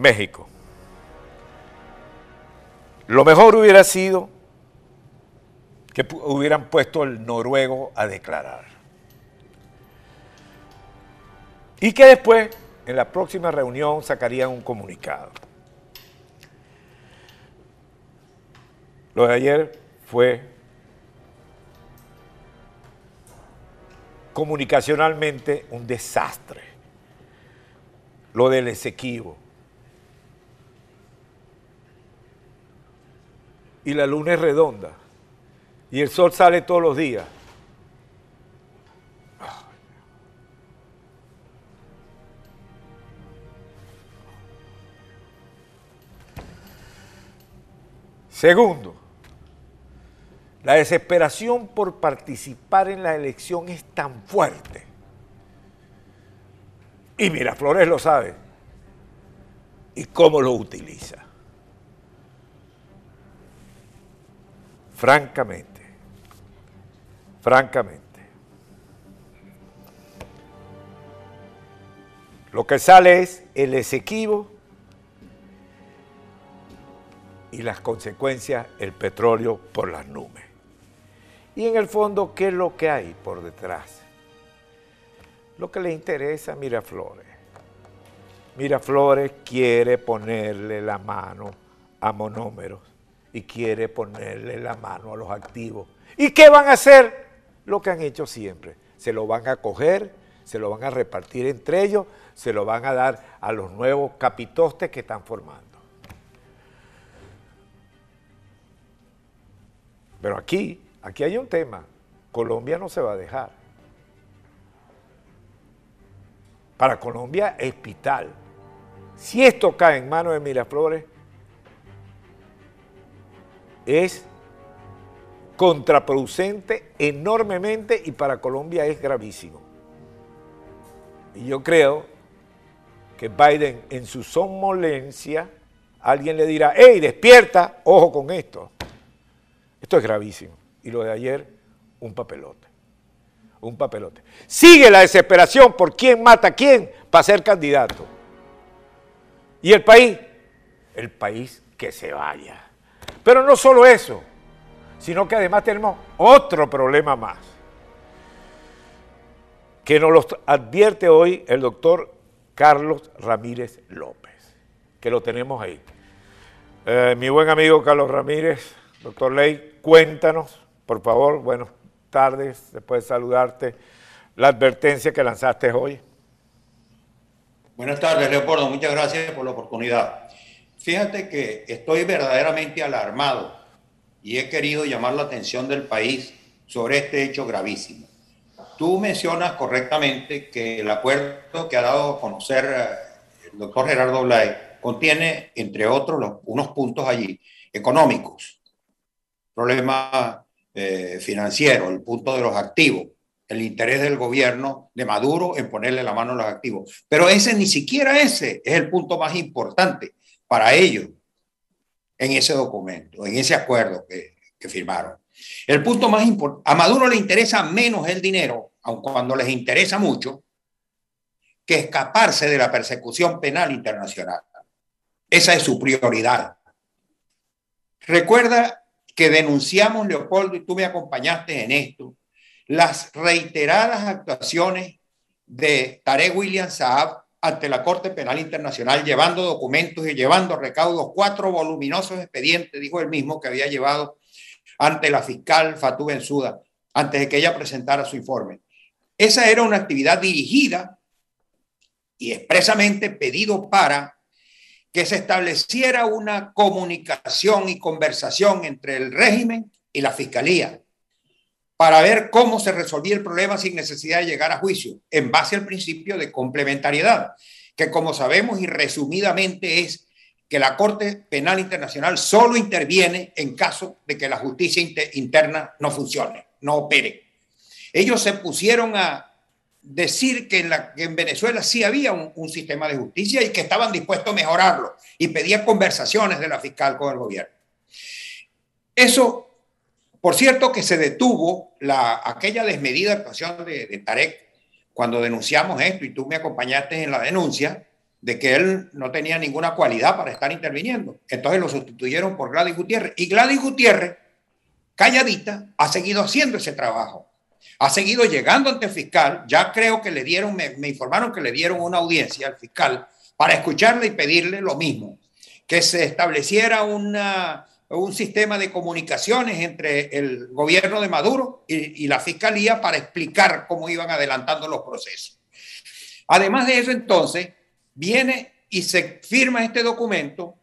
México. Lo mejor hubiera sido que hubieran puesto el noruego a declarar. Y que después, en la próxima reunión, sacarían un comunicado. Lo de ayer fue comunicacionalmente un desastre. Lo del Esequibo. Y la luna es redonda. Y el sol sale todos los días. Segundo, la desesperación por participar en la elección es tan fuerte. Y Miraflores lo sabe. ¿Y cómo lo utiliza? Francamente, francamente. Lo que sale es el Esequibo y las consecuencias, el petróleo por las nubes. Y en el fondo, ¿qué es lo que hay por detrás? Lo que le interesa a Miraflores. Miraflores quiere ponerle la mano a monómeros y quiere ponerle la mano a los activos. ¿Y qué van a hacer? Lo que han hecho siempre. Se lo van a coger, se lo van a repartir entre ellos, se lo van a dar a los nuevos capitostes que están formando. Pero aquí, aquí hay un tema. Colombia no se va a dejar. Para Colombia es vital. Si esto cae en manos de Miraflores, es contraproducente enormemente y para Colombia es gravísimo. Y yo creo que Biden en su somnolencia, alguien le dirá, hey, despierta, ojo con esto. Esto es gravísimo. Y lo de ayer, un papelote. Un papelote. Sigue la desesperación por quién mata a quién para ser candidato. ¿Y el país? El país que se vaya. Pero no solo eso, sino que además tenemos otro problema más, que nos lo advierte hoy el doctor Carlos Ramírez López, que lo tenemos ahí. Eh, mi buen amigo Carlos Ramírez, doctor Ley, cuéntanos, por favor, buenas tardes, después de saludarte, la advertencia que lanzaste hoy. Buenas tardes, Leopoldo, muchas gracias por la oportunidad. Fíjate que estoy verdaderamente alarmado y he querido llamar la atención del país sobre este hecho gravísimo. Tú mencionas correctamente que el acuerdo que ha dado a conocer eh, el doctor Gerardo Blay contiene, entre otros, unos puntos allí económicos, problema eh, financiero, el punto de los activos, el interés del gobierno de Maduro en ponerle la mano a los activos. Pero ese ni siquiera ese es el punto más importante para ellos en ese documento, en ese acuerdo que, firmaron. El punto más importante, a Maduro le interesa menos el dinero, aun cuando les interesa mucho, que escaparse de la persecución penal internacional. Esa es su prioridad. Recuerda que denunciamos, Leopoldo, y tú me acompañaste en esto, las reiteradas actuaciones de Tarek William Saab ante la Corte Penal Internacional, llevando documentos y llevando recaudos, cuatro voluminosos expedientes, dijo él mismo, que había llevado ante la fiscal Fatou Bensouda, antes de que ella presentara su informe. Esa era una actividad dirigida y expresamente pedido para que se estableciera una comunicación y conversación entre el régimen y la fiscalía para ver cómo se resolvía el problema sin necesidad de llegar a juicio, en base al principio de complementariedad, que como sabemos y resumidamente es que la Corte Penal Internacional solo interviene en caso de que la justicia interna no funcione, no opere. Ellos se pusieron a decir que en, la, en Venezuela sí había un, sistema de justicia y que estaban dispuestos a mejorarlo y pedían conversaciones de la fiscal con el gobierno. Eso por cierto que se detuvo la, aquella desmedida actuación de, Tarek cuando denunciamos esto y tú me acompañaste en la denuncia, de que él no tenía ninguna cualidad para estar interviniendo. Entonces lo sustituyeron por Gladys Gutiérrez. Y Gladys Gutiérrez, calladita, ha seguido haciendo ese trabajo. Ha seguido llegando ante el fiscal. Ya creo que le dieron, me, me informaron que le dieron una audiencia al fiscal para escucharle y pedirle lo mismo, que se estableciera una, un sistema de comunicaciones entre el gobierno de Maduro y, la fiscalía para explicar cómo iban adelantando los procesos. Además de eso, entonces, viene y se firma este documento.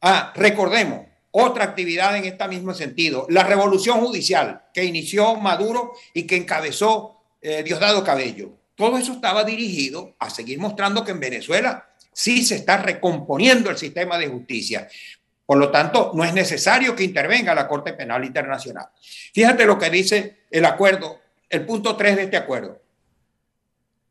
Ah, recordemos, otra actividad en este mismo sentido, la revolución judicial que inició Maduro y que encabezó eh, Diosdado Cabello. Todo eso estaba dirigido a seguir mostrando que en Venezuela sí se está recomponiendo el sistema de justicia. Por lo tanto, no es necesario que intervenga la Corte Penal Internacional. Fíjate lo que dice el acuerdo, el punto 3 de este acuerdo,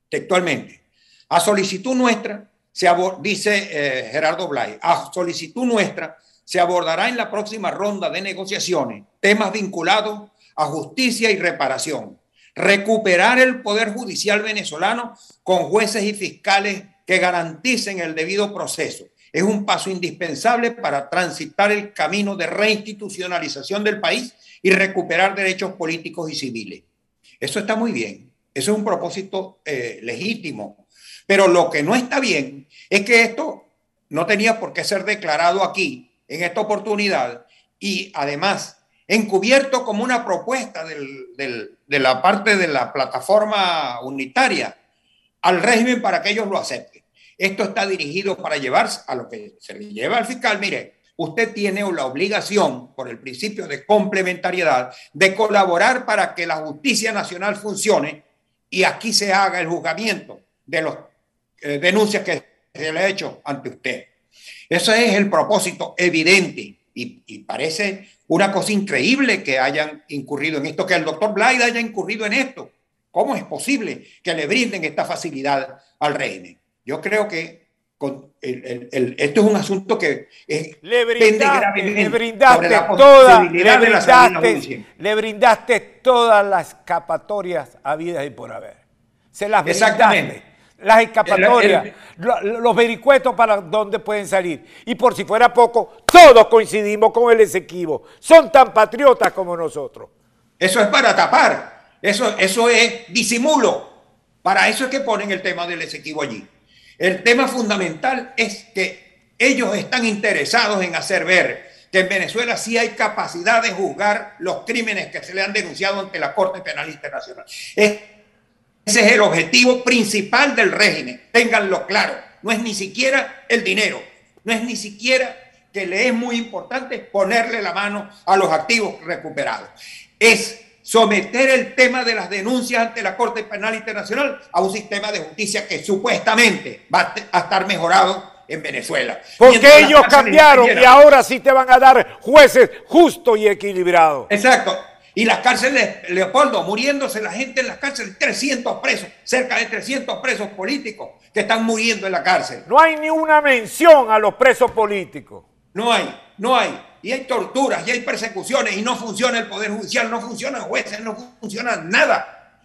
textualmente. A solicitud nuestra, se dice eh, Gerardo Blay, a solicitud nuestra se abordará en la próxima ronda de negociaciones temas vinculados a justicia y reparación, recuperar el poder judicial venezolano con jueces y fiscales que garanticen el debido proceso. Es un paso indispensable para transitar el camino de reinstitucionalización del país y recuperar derechos políticos y civiles. Eso está muy bien. Eso es un propósito eh, legítimo. Pero lo que no está bien es que esto no tenía por qué ser declarado aquí en esta oportunidad y además encubierto como una propuesta de la parte de la plataforma unitaria al régimen para que ellos lo acepten. Esto está dirigido para llevarse a lo que se le lleva al fiscal. Mire, usted tiene la obligación, por el principio de complementariedad, de colaborar para que la justicia nacional funcione y aquí se haga el juzgamiento de las eh, denuncias que se le ha hecho ante usted. Ese es el propósito evidente y, parece una cosa increíble que hayan incurrido en esto, que el doctor Blyde haya incurrido en esto. ¿Cómo es posible que le brinden esta facilidad al régimen? Yo creo que con el, el, esto es un asunto que es, le brindaste, le brindaste toda, le brindaste, le brindaste todas las escapatorias habidas y por haber. Se las brindaste las escapatorias, los vericuetos para dónde pueden salir. Y por si fuera poco, todos coincidimos con el Esequibo. Son tan patriotas como nosotros. Eso es para tapar. Eso, eso es disimulo. Para eso es que ponen el tema del Esequibo allí. El tema fundamental es que ellos están interesados en hacer ver que en Venezuela sí hay capacidad de juzgar los crímenes que se le han denunciado ante la Corte Penal Internacional. Es ese es el objetivo principal del régimen. Ténganlo claro. No es ni siquiera el dinero. No es ni siquiera que le es muy importante ponerle la mano a los activos recuperados. Es someter el tema de las denuncias ante la Corte Penal Internacional a un sistema de justicia que supuestamente va a estar mejorado en Venezuela. Porque ellos cambiaron y ahora sí te van a dar jueces justos y equilibrados. Exacto. Y las cárceles, Leopoldo, muriéndose la gente en las cárceles, 300 presos, cerca de 300 presos políticos que están muriendo en la cárcel. No hay ni una mención a los presos políticos. No hay, no hay. Y hay torturas, y hay persecuciones, y no funciona el Poder Judicial, no funcionan jueces, no funciona nada.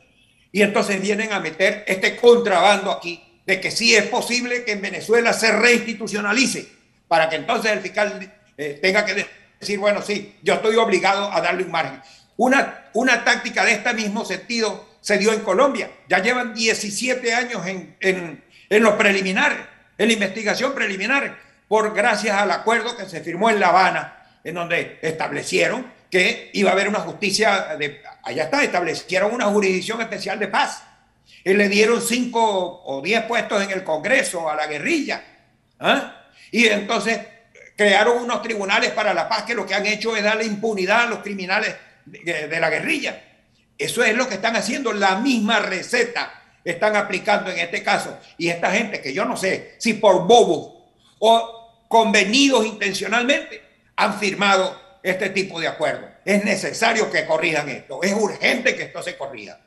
Y entonces vienen a meter este contrabando aquí de que sí es posible que en Venezuela se reinstitucionalice, para que entonces el fiscal eh, tenga que decir, bueno, sí, yo estoy obligado a darle un margen. Una, una táctica de este mismo sentido se dio en Colombia. Ya llevan 17 años en, en, en los preliminares, en la investigación preliminar, por gracias al acuerdo que se firmó en La Habana, en donde establecieron que iba a haber una justicia, de, allá está, establecieron una jurisdicción especial de paz. Y le dieron cinco o diez puestos en el Congreso a la guerrilla. ¿ah? Y entonces crearon unos tribunales para la paz que lo que han hecho es darle impunidad a los criminales de, la guerrilla. Eso es lo que están haciendo, la misma receta están aplicando en este caso. Y esta gente que yo no sé si por bobos o convenidos intencionalmente han firmado este tipo de acuerdos. Es necesario que corrijan esto, es urgente que esto se corrija.